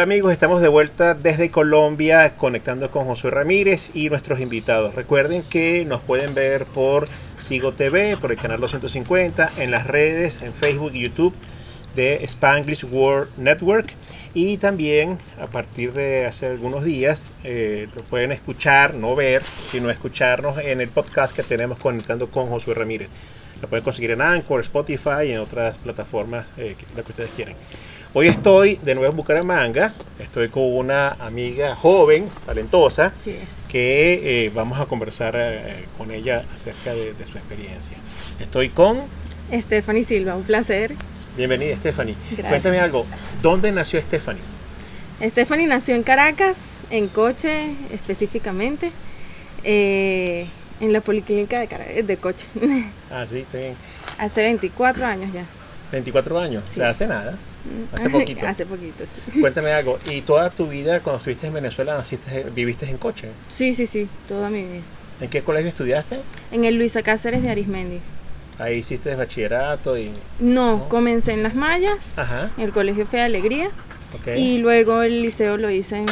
Hola amigos, estamos de vuelta desde Colombia conectando con Josué Ramírez y nuestros invitados. Recuerden que nos pueden ver por Sigo TV, por el canal 250, en las redes, en Facebook y YouTube de Spanglish World Network y también a partir de hace algunos días eh, lo pueden escuchar, no ver, sino escucharnos en el podcast que tenemos conectando con Josué Ramírez. Lo pueden conseguir en Anchor, Spotify y en otras plataformas, eh, lo que ustedes quieran. Hoy estoy de nuevo en Bucaramanga, estoy con una amiga joven, talentosa, que eh, vamos a conversar eh, con ella acerca de, su experiencia. Estoy con... Stephanie Silva, un placer. Bienvenida Stephanie. Cuéntame algo, ¿dónde nació Stephanie? Stephanie nació en Caracas, en Coche específicamente, eh, en la Policlínica de, de Coche. Ah, sí, está bien. Hace 24 años ya. 24 años, sí. hace nada. Hace poquito. Hace poquito, sí. Cuéntame algo. ¿Y toda tu vida, cuando estuviste en Venezuela, naciste, viviste en coche? Sí, sí, sí, toda mi vida. ¿En qué colegio estudiaste? En el Luisa Cáceres de Arismendi. Ahí hiciste bachillerato y... No, comencé en Las Ajá. en el Colegio Fe de Alegría. Y luego el liceo lo hice en,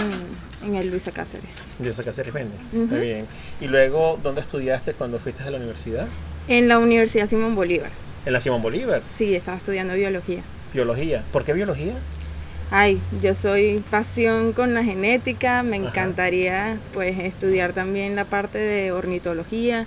en el Luisa Cáceres. Luisa Cáceres Méndez, está bien. ¿Y luego dónde estudiaste cuando fuiste a la universidad? En la Universidad Simón Bolívar. ¿En la Simón Bolívar? Sí, estaba estudiando biología. Biología. ¿Por qué biología? Ay, yo soy pasión con la genética, me encantaría pues estudiar también la parte de ornitología,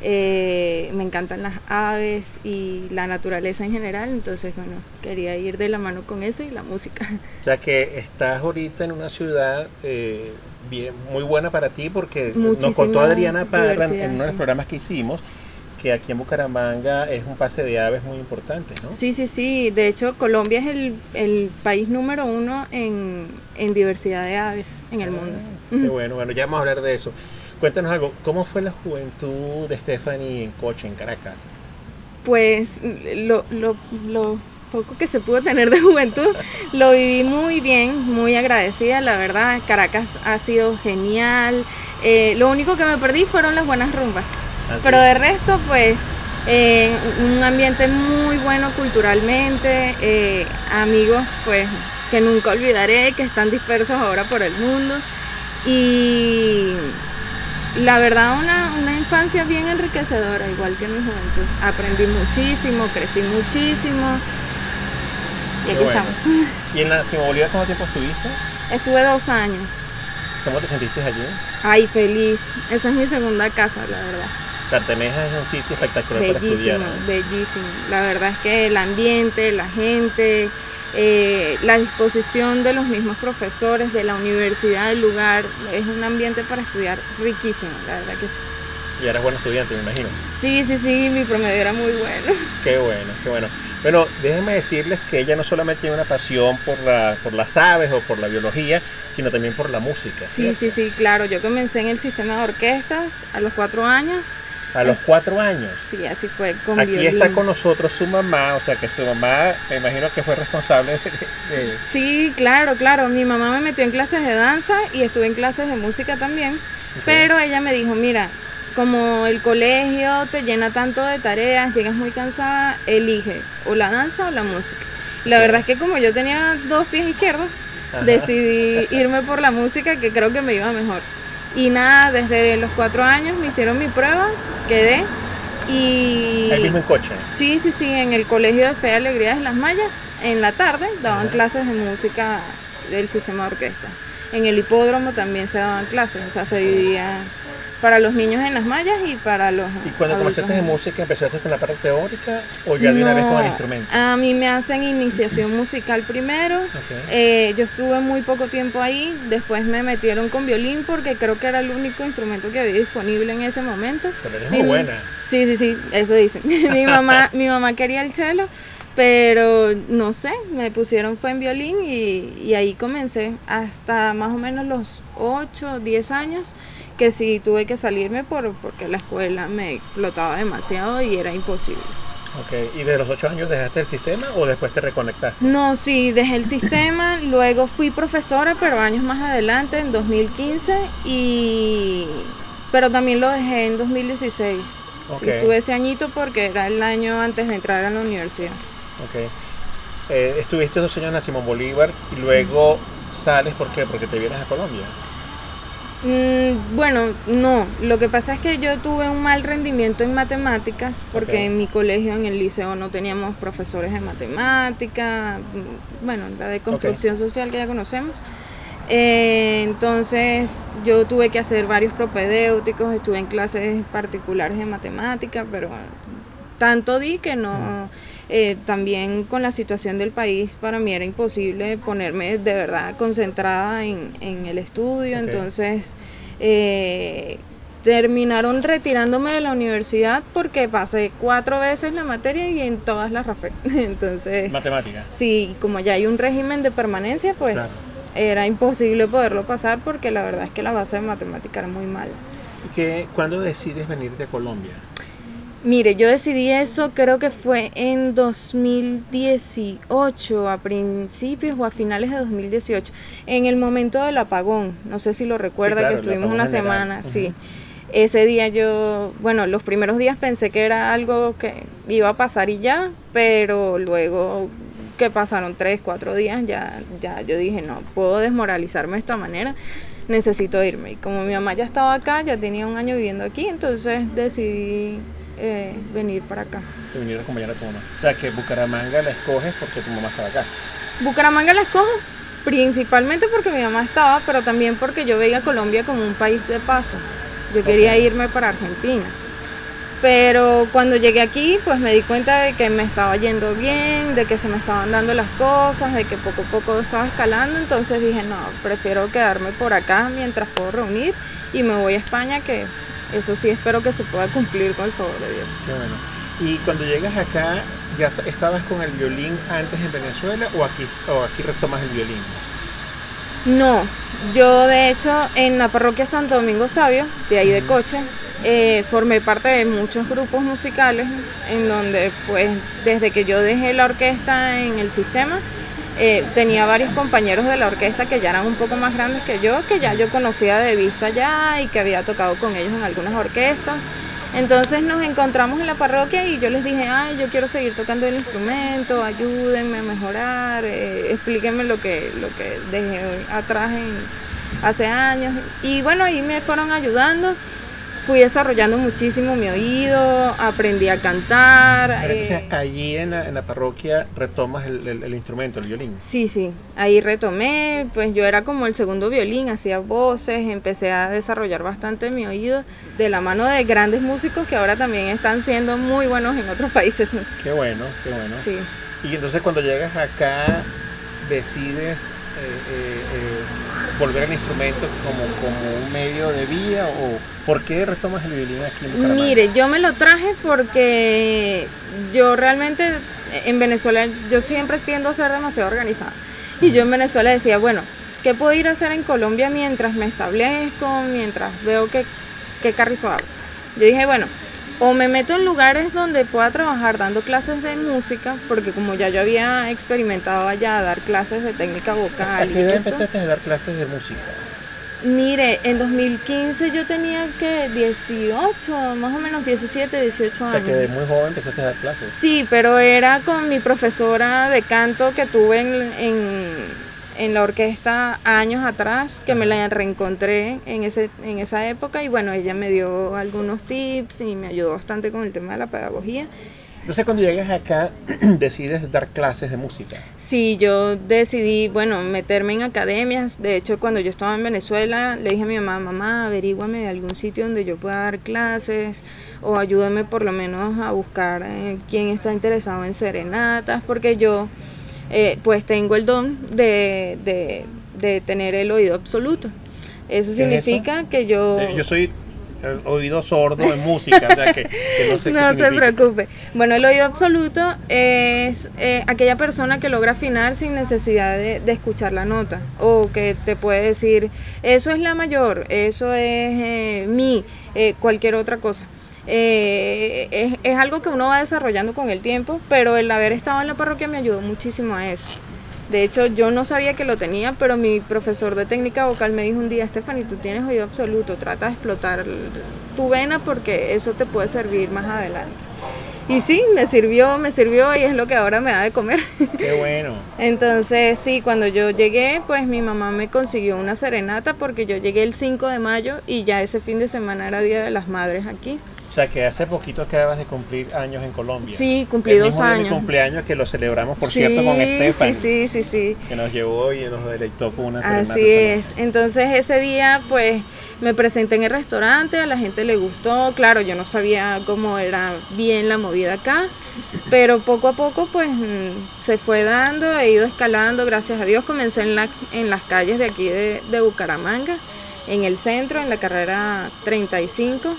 eh, me encantan las aves y la naturaleza en general, entonces bueno, quería ir de la mano con eso y la música. O sea que estás ahorita en una ciudad eh, bien, muy buena para ti porque nos contó Adriana Parra en uno de los programas que hicimos que aquí en Bucaramanga es un pase de aves muy importante, ¿no? Sí, sí, sí. De hecho, Colombia es el, país número uno en, diversidad de aves en el ah, mundo. Qué bueno, bueno, ya vamos a hablar de eso. Cuéntanos algo, ¿cómo fue la juventud de Stephanie en coche en Caracas? Pues lo, lo, lo poco que se pudo tener de juventud, lo viví muy bien, muy agradecida, la verdad. Caracas ha sido genial. Eh, lo único que me perdí fueron las buenas rumbas. Pero de resto, pues, eh, un ambiente muy bueno culturalmente, eh, amigos, pues, que nunca olvidaré, que están dispersos ahora por el mundo. Y la verdad, una, una infancia bien enriquecedora, igual que mi juventud. Aprendí muchísimo, crecí muchísimo. Y aquí estamos. ¿Y en la Simón Bolívar cuánto tiempo estuviste? Estuve dos años. ¿Cómo te sentiste allí? Ay, feliz. Esa es mi segunda casa, la verdad. Carteneja es un sitio espectacular bellísimo, para estudiar. Bellísimo, La verdad es que el ambiente, la gente, eh, la disposición de los mismos profesores, de la universidad, del lugar, es un ambiente para estudiar riquísimo, la verdad que sí. Y eras buen estudiante, me imagino. Sí, sí, sí, mi promedio era muy bueno. Qué bueno, qué bueno. Bueno, déjenme decirles que ella no solamente tiene una pasión por, la, por las aves o por la biología, sino también por la música. Sí, sí, sí, claro. Yo comencé en el sistema de orquestas a los cuatro años a los cuatro años. Sí, así fue con Aquí está con nosotros su mamá, o sea que su mamá, me imagino que fue responsable de, Sí, claro, claro. Mi mamá me metió en clases de danza y estuve en clases de música también. Pero ella me dijo, mira, como el colegio te llena tanto de tareas, llegas muy cansada, elige o la danza o la música. La verdad es que como yo tenía dos pies izquierdos, decidí irme por la música que creo que me iba mejor. Y nada, desde los cuatro años me hicieron mi prueba, quedé. Y... ¿El mismo coche? Sí, sí, sí, en el Colegio de Fe y Alegría de Las Mayas, en la tarde daban clases de música del sistema de orquesta. En el hipódromo también se daban clases, o sea, se dividía para los niños en las mallas y para los. ¿Y cuando comenzaste de música empezaste con la parte teórica o ya de una vez con el instrumento? A mí me hacen iniciación musical primero. Eh, yo estuve muy poco tiempo ahí. Después me metieron con violín porque creo que era el único instrumento que había disponible en ese momento. Pero eres muy buena. Sí, sí, sí, eso dicen. mi mamá, mi mamá quería el cello. Pero no sé, me pusieron fue en violín y, y ahí comencé hasta más o menos los 8, 10 años que sí tuve que salirme por, porque la escuela me explotaba demasiado y era imposible. Ok, ¿y de los ocho años dejaste el sistema o después te reconectaste? No, sí, dejé el sistema, luego fui profesora, pero años más adelante, en 2015, y... pero también lo dejé en 2016. Okay. Sí, estuve ese añito porque era el año antes de entrar a la universidad. Ok. Eh, estuviste dos años en Simón Bolívar y luego sales, ¿por qué? Porque te vienes a Colombia. Mm, bueno, no. Lo que pasa es que yo tuve un mal rendimiento en matemáticas porque en mi colegio, en el liceo, no teníamos profesores de matemática, mm, bueno, la de construcción social que ya conocemos. Eh, entonces yo tuve que hacer varios propedéuticos, estuve en clases particulares de matemática, pero tanto di que no... Eh, también con la situación del país para mí era imposible ponerme de verdad concentrada en, el estudio, entonces eh, terminaron retirándome de la universidad porque pasé cuatro veces la materia y en todas las raspé. entonces... Matemática. Sí, como ya hay un régimen de permanencia, pues era imposible poderlo pasar porque la verdad es que la base de matemática era muy mala. ¿Y cuándo decides venir de Colombia? Mire, yo decidí eso creo que fue en 2018, a principios o a finales de 2018, en el momento del apagón. No sé si lo recuerda, que estuvimos una semana, sí. Ese día yo, bueno, los primeros días pensé que era algo que iba a pasar y ya, pero luego que pasaron tres, cuatro días, ya, ya yo dije, no, puedo desmoralizarme de esta manera, necesito irme. Y como mi mamá ya estaba acá, ya tenía un año viviendo aquí, entonces decidí eh, venir para acá. venir a acompañar a tu mamá. O sea, que Bucaramanga la escoges porque tu mamá estaba acá. Bucaramanga la escojo principalmente porque mi mamá estaba, pero también porque yo veía a Colombia como un país de paso. Yo quería irme para Argentina. Pero cuando llegué aquí, pues me di cuenta de que me estaba yendo bien, de que se me estaban dando las cosas, de que poco a poco estaba escalando. Entonces dije, no, prefiero quedarme por acá mientras puedo reunir y me voy a España, que eso sí espero que se pueda cumplir con el favor de Dios. Qué bueno. Y cuando llegas acá, ¿ya estabas con el violín antes en Venezuela o aquí, o aquí retomas el violín? No, yo de hecho en la parroquia Santo Domingo Sabio, de ahí de Coche, eh, formé parte de muchos grupos musicales en donde pues desde que yo dejé la orquesta en el sistema, eh, tenía varios compañeros de la orquesta que ya eran un poco más grandes que yo, que ya yo conocía de vista ya y que había tocado con ellos en algunas orquestas. Entonces nos encontramos en la parroquia y yo les dije, ay, yo quiero seguir tocando el instrumento, ayúdenme a mejorar, eh, explíquenme lo que, lo que dejé atrás hace años. Y bueno, ahí me fueron ayudando fui desarrollando muchísimo mi oído, aprendí a cantar. Entonces, eh, allí en la, en la, parroquia retomas el, el, instrumento, el violín. Sí, sí, ahí retomé, pues yo era como el segundo violín, hacía voces, empecé a desarrollar bastante mi oído de la mano de grandes músicos que ahora también están siendo muy buenos en otros países. Qué bueno, qué bueno. Sí. Y entonces cuando llegas acá, decides... Eh, eh, volver al instrumento como, como un medio de vida o por qué retomas el violín aquí? Mire, yo me lo traje porque yo realmente en Venezuela yo siempre tiendo a ser demasiado organizada y yo en Venezuela decía, bueno, ¿qué puedo ir a hacer en Colombia mientras me establezco, mientras veo qué, qué carrizo hago? Yo dije, bueno, o me meto en lugares donde pueda trabajar dando clases de música, porque como ya yo había experimentado allá dar clases de técnica vocal. ¿A qué edad empezaste a dar clases de música? Mire, en 2015 yo tenía que 18, más o menos 17, 18 años. O sea, que de muy joven empezaste a dar clases. Sí, pero era con mi profesora de canto que tuve en en la orquesta años atrás, que me la reencontré en, ese, en esa época y bueno, ella me dio algunos tips y me ayudó bastante con el tema de la pedagogía. Entonces cuando llegas acá decides dar clases de música. Sí, yo decidí, bueno, meterme en academias. De hecho, cuando yo estaba en Venezuela, le dije a mi mamá, mamá, averíguame de algún sitio donde yo pueda dar clases o ayúdame por lo menos a buscar eh, quién está interesado en serenatas, porque yo eh, pues tengo el don de, de, tener el oído absoluto. Eso significa que yo... Eh, yo soy el oído sordo en música, o sea que, no sé No se preocupe. Bueno, el oído absoluto es eh, aquella persona que logra afinar sin necesidad de, de, escuchar la nota o que te puede decir, eso es la mayor, eso es mi, cualquier otra cosa. Eh, es, algo que uno va desarrollando con el tiempo, pero el haber estado en la parroquia me ayudó muchísimo a eso. De hecho, yo no sabía que lo tenía, pero mi profesor de técnica vocal me dijo un día, Stephanie, tú tienes oído absoluto, trata de explotar tu vena porque eso te puede servir más adelante. Y sí, me sirvió, me sirvió y es lo que ahora me da de comer. Qué bueno. Entonces, sí, cuando yo llegué, pues mi mamá me consiguió una serenata porque yo llegué el 5 de mayo y ya ese fin de semana era Día de las Madres aquí. O sea, que hace poquito acabas de cumplir años en Colombia. Sí, cumplí El dos mismo día de mi años. cumpleaños que lo celebramos, por sí, cierto, con Estefan. Sí, sí, sí, sí. Que nos llevó y nos deleitó con una serenata. Así es. Entonces ese día pues me presenté en el restaurante, a la gente le gustó, claro, yo no sabía cómo era bien la movida acá, pero poco a poco pues mm, se fue dando, he ido escalando, gracias a Dios, comencé en, la, en las calles de aquí de, de Bucaramanga, en el centro, en la carrera 35.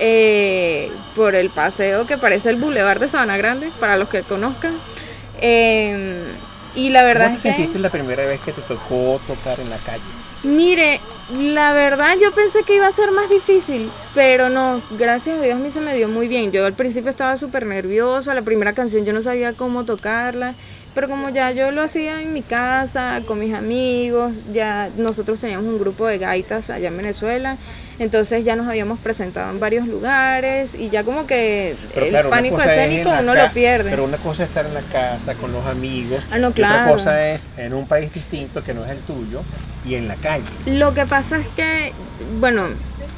Eh, por el paseo que parece el Boulevard de Sabana Grande, para los que conozcan. Eh, y la verdad ¿Cómo te es que... sentiste la primera vez que te tocó tocar en la calle? Mire, la verdad yo pensé que iba a ser más difícil, pero no, gracias a Dios a mí se me dio muy bien. Yo al principio estaba súper nerviosa, la primera canción yo no sabía cómo tocarla, pero como ya yo lo hacía en mi casa, con mis amigos, ya nosotros teníamos un grupo de gaitas allá en Venezuela, entonces ya nos habíamos presentado en varios lugares y ya como que Pero el claro, pánico es escénico uno lo pierde. Pero una cosa es estar en la casa con los amigos. Ah, no, y otra claro. cosa es en un país distinto que no es el tuyo y en la calle. Lo que pasa es que, bueno,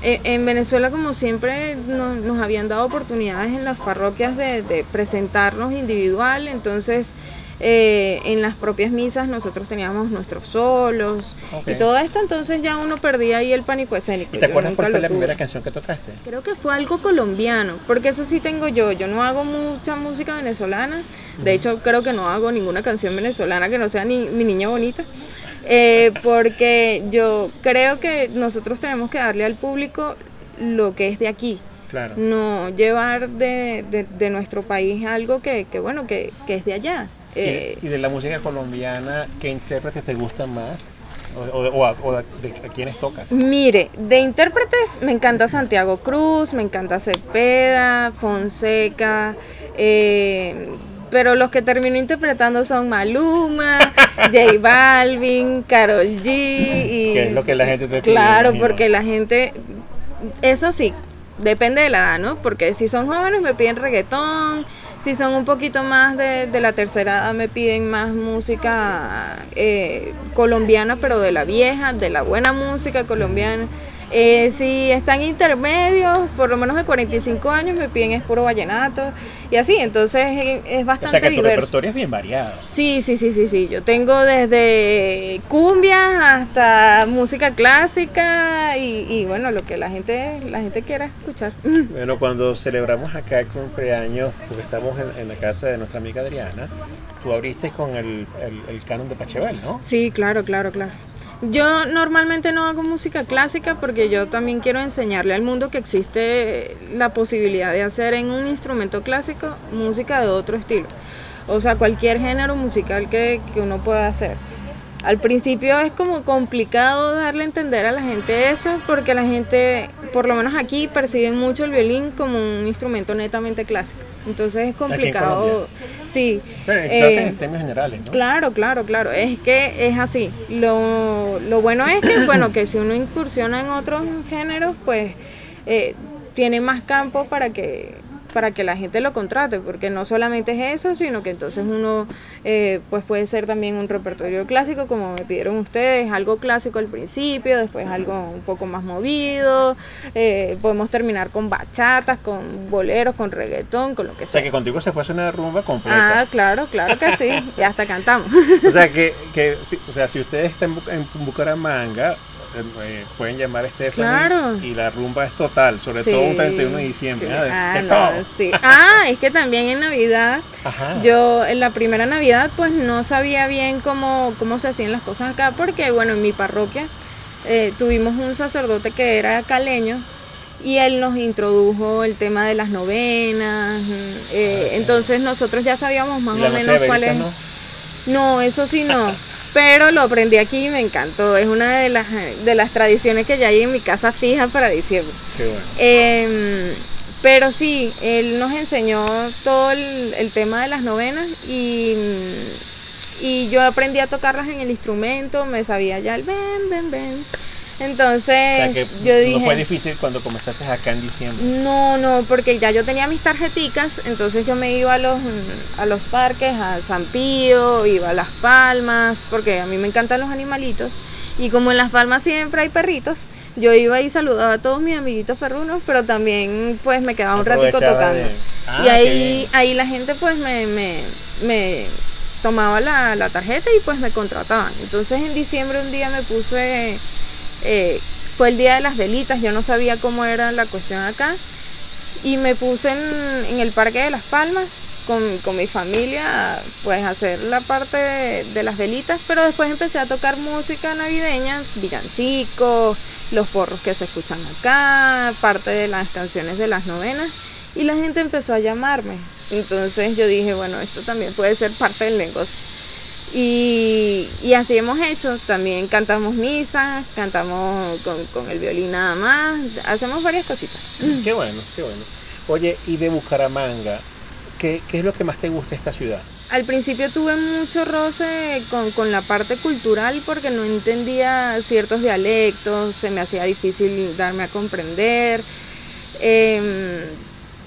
e- en Venezuela como siempre no- nos habían dado oportunidades en las parroquias de, de presentarnos individual, entonces eh, en las propias misas nosotros teníamos nuestros solos y todo esto, entonces ya uno perdía ahí el pánico escénico. ¿Y te acuerdas cuál fue la primera canción que tocaste? Creo que fue algo colombiano, porque eso sí tengo yo. Yo no hago mucha música venezolana. De hecho, creo que no hago ninguna canción venezolana que no sea ni mi niña bonita. Eh, porque yo creo que nosotros tenemos que darle al público lo que es de aquí. Claro. No llevar de, de- de nuestro país algo que, que bueno, que, que es de allá. Y- Eh, y, de la música colombiana, ¿qué intérpretes te gustan más? O, o- o a, o a- de, a quiénes tocas? Mire, de intérpretes me encanta Santiago Cruz, me encanta Cepeda, Fonseca, eh, pero los que termino interpretando son Maluma, J Balvin, Carol G. Y, Que es lo que la gente te pide, Claro, porque la gente, eso sí, depende de la edad, ¿no? Porque si son jóvenes me piden reggaetón, si son un poquito más de, de la tercera edad me piden más música eh, colombiana, pero de la vieja, de la buena música colombiana. Eh, si están intermedios, por lo menos de 45 años, me piden es puro vallenato y así, entonces es O bastante sea que tu diverso. repertorio es bien variado. Sí, sí, sí, sí, sí. Yo tengo desde cumbias hasta música clásica y, y bueno, lo que la gente, la gente quiera escuchar. Bueno, cuando celebramos acá el cumpleaños, porque estamos en, en la casa de nuestra amiga Adriana, tú abriste con el, el, el canon de Pachelbel, ¿no? Sí, claro, claro, claro. Yo normalmente no hago música clásica porque yo también quiero enseñarle al mundo que existe la posibilidad de hacer en un instrumento clásico música de otro estilo. O sea, cualquier género musical que, que uno pueda hacer. Al principio es como complicado darle a entender a la gente eso porque la gente, por lo menos aquí, perciben mucho el violín como un instrumento netamente clásico. Entonces es complicado. Colombia. Sí. Pero creo que eh, en términos generales, ¿no? Claro, claro, claro. Es que es así. Lo, lo bueno es que, bueno, que si uno incursiona en otros géneros, pues eh, tiene más campo para que para que la gente lo contrate, porque no solamente es eso, sino que entonces uno eh, pues puede ser también un repertorio clásico, como me pidieron ustedes, algo clásico al principio, después algo un poco más movido, eh, podemos terminar con bachatas, con boleros, con reggaetón, con lo que O sea sea. que contigo se puede hacer una rumba completa. Ah, claro, claro que sí, y hasta cantamos. O sea que, que si, o sea, si ustedes están en Bucaramanga, eh, eh, pueden llamar a Stephanie Claro. y la rumba es total, sobre Sí, todo un 31 de diciembre. De- Ah, no, sí. Ah, es que también en Navidad, Ajá. yo en la primera Navidad pues no sabía bien cómo, cómo se hacían las cosas acá, porque bueno, en mi parroquia eh, tuvimos un sacerdote que era caleño y él nos introdujo el tema de las novenas, mm, eh, entonces nosotros ya sabíamos más ¿Y la o menos cuál es... No, eso sí no. Pero lo aprendí aquí y me encantó. Es una de las, de las tradiciones que ya hay en mi casa fija para diciembre. Qué bueno. Em, pero sí, él nos enseñó todo el, el tema de las novenas y, y yo aprendí a tocarlas en el instrumento, me sabía ya el ven, ven, ven. Entonces yo dije... No fue difícil cuando comenzaste acá en diciembre. No, no, porque ya yo tenía mis tarjeticas, entonces yo me iba a los, a los parques, a San Pío, iba a Las Palmas, porque a mí me encantan los animalitos. Y como en Las Palmas siempre hay perritos, yo iba y saludaba a todos mis amiguitos perrunos, pero también pues me quedaba un ratico tocando. y ah, ahí, ahí la gente pues me, me, me tomaba la, la, tarjeta y pues me contrataban. Entonces en diciembre un día me puse, eh, fue el día de las velitas, yo no sabía cómo era la cuestión acá. Y me puse en, el Parque de las Palmas con, con, mi familia, pues hacer la parte de, de, las velitas, pero después empecé a tocar música navideña, villancicos, los porros que se escuchan acá, parte de las canciones de las novenas, y la gente empezó a llamarme. Entonces yo dije, bueno, esto también puede ser parte del negocio. Y, y así hemos hecho, también cantamos misa, cantamos con, con, el violín nada más, hacemos varias cositas. Qué bueno, qué bueno. Oye, y de Bucaramanga, ¿qué, qué es lo que más te gusta de esta ciudad? Al principio tuve mucho roce con, con, la parte cultural porque no entendía ciertos dialectos, se me hacía difícil darme a comprender. Eh,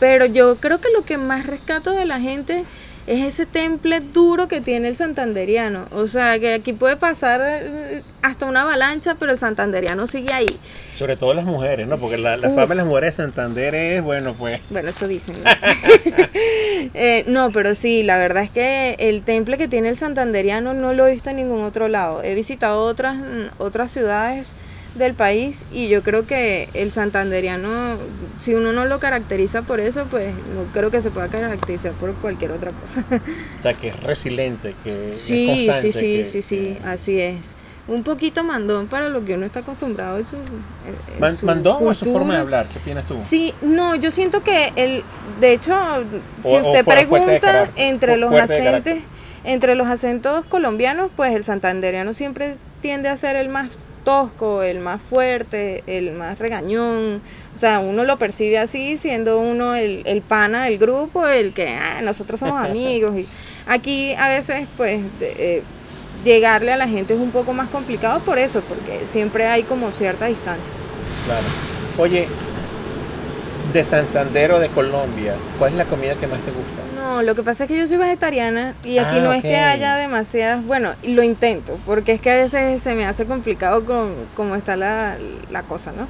pero yo creo que lo que más rescato de la gente es ese temple duro que tiene el santanderiano. O sea, que aquí puede pasar eh, hasta una avalancha, pero el santanderiano sigue ahí. Sobre todo las mujeres, ¿no? Porque la, fama de las mujeres de Santander es, bueno, pues... Bueno, eso dicen. No, eh, no, pero sí, la verdad es que el temple que tiene el santanderiano no lo he visto en ningún otro lado. He visitado otras, mm, otras ciudades del país y yo creo que el santanderiano, si uno no lo caracteriza por eso, pues no creo que se pueda caracterizar por cualquier otra cosa. O sea, que es resiliente, que sí, es Sí, sí, sí, sí, así es. Un poquito mandón para lo que uno está acostumbrado en su, ¿Mandón o su forma de hablar? ¿Qué opinas tú? Sí, no, yo siento que el, de hecho, si usted pregunta entre los acentos, entre los acentos colombianos, pues el santanderiano siempre tiende a ser el más tosco, el más fuerte, el más regañón. O sea, uno lo percibe así, siendo uno el, el pana del grupo, el que ah, nosotros somos amigos. Y aquí a veces, pues, eh, llegarle a la gente es un poco más complicado por eso, porque siempre hay como cierta distancia. Claro. Oye, de Santander o de Colombia, ¿cuál es la comida que más te gusta? No, lo que pasa es que yo soy vegetariana y aquí ah, no es que haya demasiadas, bueno, lo intento, porque es que a veces se me hace complicado con cómo está la, cosa, ¿no?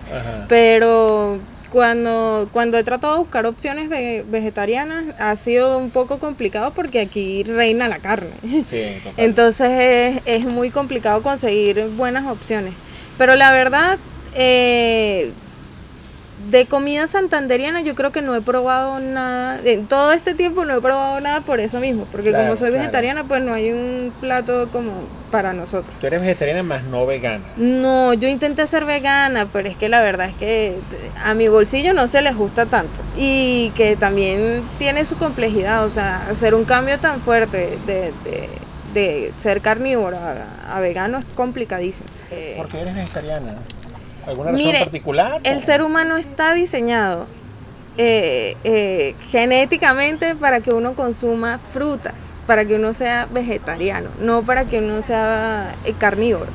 Pero cuando, cuando he tratado de buscar opciones vegetarianas ha sido un poco complicado porque aquí reina la carne. Entonces es, es, muy complicado conseguir buenas opciones. Pero la verdad, eh, de comida santanderiana yo creo que no he probado nada, en todo este tiempo no he probado nada por eso mismo, porque como soy vegetariana pues no hay un plato como para nosotros. Tú eres vegetariana más no vegana. No, yo intenté ser vegana, pero es que la verdad es que a mi bolsillo no se les gusta tanto y que también tiene su complejidad, o sea, hacer un cambio tan fuerte de, de, de ser carnívoro a, vegano es complicadísimo. ¿Por qué eres vegetariana? ¿Alguna razón particular? El ser humano está diseñado eh, eh, genéticamente para que uno consuma frutas, para que uno sea vegetariano, no para que uno sea eh, carnívoro.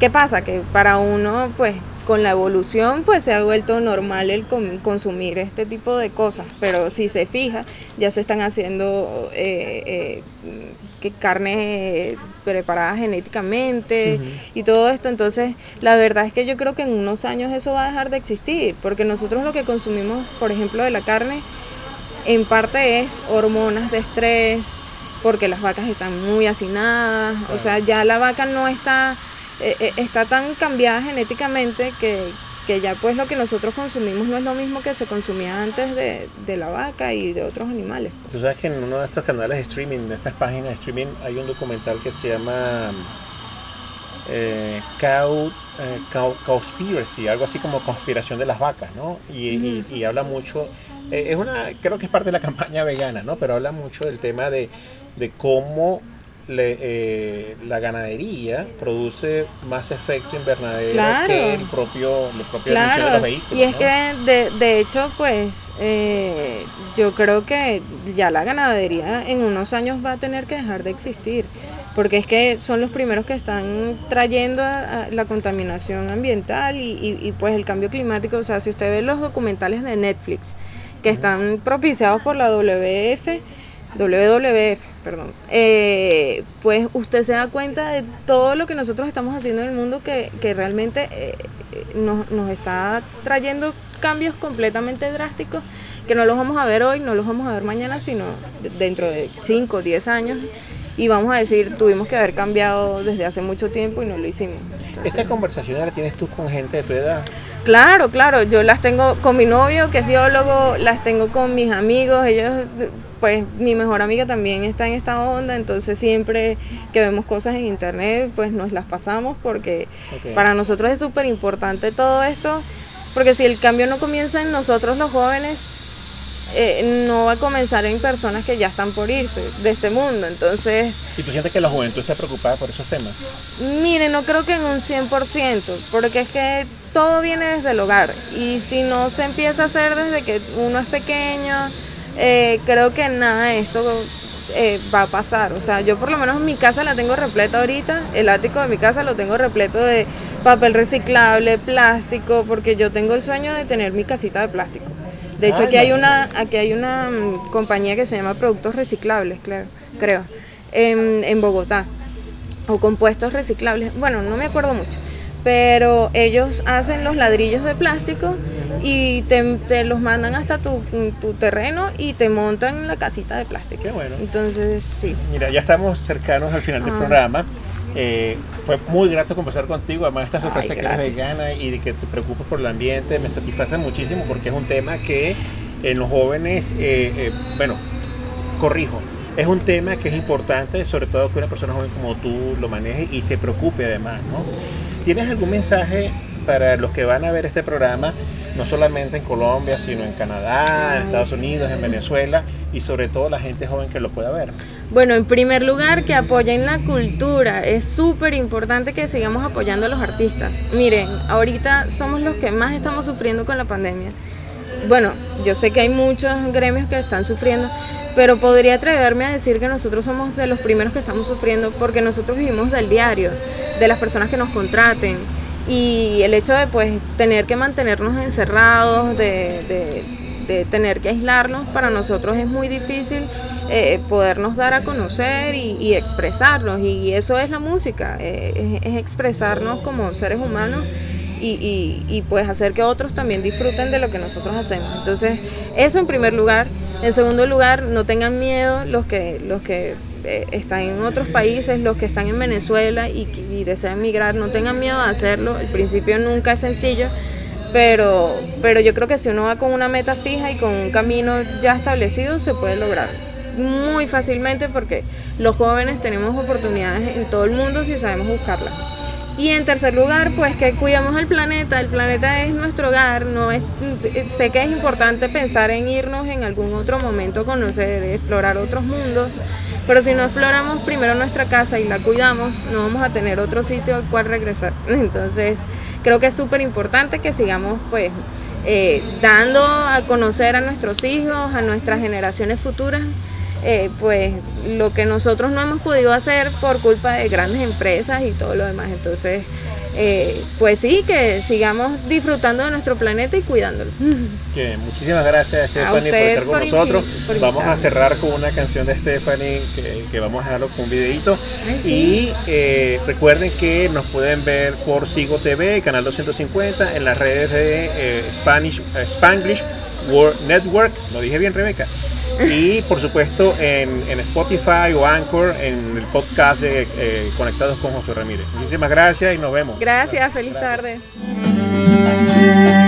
¿Qué pasa? Que para uno, pues, con la evolución, pues se ha vuelto normal el consumir este tipo de cosas, pero si se fija, ya se están haciendo que carne preparada genéticamente y todo esto. Entonces, la verdad es que yo creo que en unos años eso va a dejar de existir, porque nosotros lo que consumimos, por ejemplo, de la carne, en parte es hormonas de estrés, porque las vacas están muy hacinadas, o sea, ya la vaca no está, eh, eh, está tan cambiada genéticamente que, que ya pues lo que nosotros consumimos no es lo mismo que se consumía antes de, la vaca y de otros animales. Tú sabes que en uno de estos canales de streaming, de estas páginas de streaming, hay un documental que se llama eh, Cow, eh, Cowspiracy, algo así como conspiración de las vacas, ¿no? Y, habla mucho, eh, es una, creo que es parte de la campaña vegana, ¿no? Pero habla mucho del tema de, de cómo eh, la ganadería produce más efecto invernadero que el propio, el propio claro. de los vehículos. Y es que, de, de, hecho, pues eh, yo creo que ya la ganadería en unos años va a tener que dejar de existir, porque es que son los primeros que están trayendo la contaminación ambiental y, y, y pues el cambio climático. O sea, si usted ve los documentales de Netflix, que están propiciados por la WF, WWF, perdón, eh, pues usted se da cuenta de todo lo que nosotros estamos haciendo en el mundo que, que realmente eh, nos, nos, está trayendo cambios completamente drásticos que no los vamos a ver hoy, no los vamos a ver mañana, sino dentro de 5 o 10 años. Y vamos a decir, tuvimos que haber cambiado desde hace mucho tiempo y no lo hicimos. Entonces, ¿Esta conversación la tienes tú con gente de tu edad? Claro, claro, yo las tengo con mi novio que es biólogo, las tengo con mis amigos, ellos pues mi mejor amiga también está en esta onda, entonces siempre que vemos cosas en internet, pues nos las pasamos porque okay. para nosotros es súper importante todo esto, porque si el cambio no comienza en nosotros los jóvenes, eh, no va a comenzar en personas que ya están por irse de este mundo, entonces... ¿Y tú sientes que la juventud está preocupada por esos temas? Mire, no creo que en un 100%, porque es que todo viene desde el hogar, y si no se empieza a hacer desde que uno es pequeño, eh, creo que nada de esto eh, va a pasar. O sea, yo por lo menos mi casa la tengo repleta ahorita, el ático de mi casa lo tengo repleto de papel reciclable, plástico, porque yo tengo el sueño de tener mi casita de plástico. De hecho, aquí hay una, aquí hay una um, compañía que se llama Productos Reciclables, claro, creo, en, en Bogotá, o compuestos reciclables. Bueno, no me acuerdo mucho pero ellos hacen los ladrillos de plástico y te, te los mandan hasta tu, tu, terreno y te montan la casita de plástico. Qué bueno. Entonces, sí. Mira, ya estamos cercanos al final del programa. Eh, fue muy grato conversar contigo, además esta sorpresa Ay, que eres vegana y de que te preocupas por el ambiente me satisface muchísimo porque es un tema que en los jóvenes, eh, eh, bueno, corrijo, es un tema que es importante, sobre todo que una persona joven como tú lo maneje y se preocupe además, ¿no? ¿Tienes algún mensaje para los que van a ver este programa, no solamente en Colombia, sino en Canadá, en Estados Unidos, en Venezuela y sobre todo la gente joven que lo pueda ver? Bueno, en primer lugar, que apoyen la cultura. Es súper importante que sigamos apoyando a los artistas. Miren, ahorita somos los que más estamos sufriendo con la pandemia. Bueno, yo sé que hay muchos gremios que están sufriendo, pero podría atreverme a decir que nosotros somos de los primeros que estamos sufriendo porque nosotros vivimos del diario, de las personas que nos contraten. Y el hecho de pues tener que mantenernos encerrados, de, de, tener que aislarnos, para nosotros es muy difícil eh, podernos dar a conocer y, y, expresarnos. Y eso es la música, eh, es expresarnos como seres humanos y, y, pues hacer que otros también disfruten de lo que nosotros hacemos. Entonces, eso en primer lugar. En segundo lugar, no tengan miedo los que, los que eh, están en otros países, los que están en Venezuela y, y desean migrar, no tengan miedo a hacerlo. El principio nunca es sencillo, pero, pero yo creo que si uno va con una meta fija y con un camino ya establecido, se puede lograr muy fácilmente porque los jóvenes tenemos oportunidades en todo el mundo si sabemos buscarlas. Y en tercer lugar, pues que cuidamos al planeta. El planeta es nuestro hogar. No sé que es importante pensar en irnos en algún otro momento, conocer, explorar otros mundos. Pero si no exploramos primero nuestra casa y la cuidamos, no vamos a tener otro sitio al cual regresar. Entonces, creo que es súper importante que sigamos, pues, eh, dando a conocer a nuestros hijos, a nuestras generaciones futuras, eh, pues lo que nosotros no hemos podido hacer por culpa de grandes empresas y todo lo demás. Entonces, eh, pues sí, que sigamos disfrutando de nuestro planeta y cuidándolo. Bien, muchísimas gracias Stephanie por estar con por nosotros. Por vamos a cerrar con una canción de Stephanie que, que vamos a dejarlo con un videito. Ay, sí. Y eh, recuerden que nos pueden ver por Sigo TV, canal 250, en las redes de eh, Spanish, eh, Spanglish World Network. Lo dije bien, Rebeca. Y por supuesto en, en, Spotify o Anchor en el podcast de eh, Conectados con José Ramírez. Muchísimas gracias y nos vemos. Gracias, feliz gracias. tarde.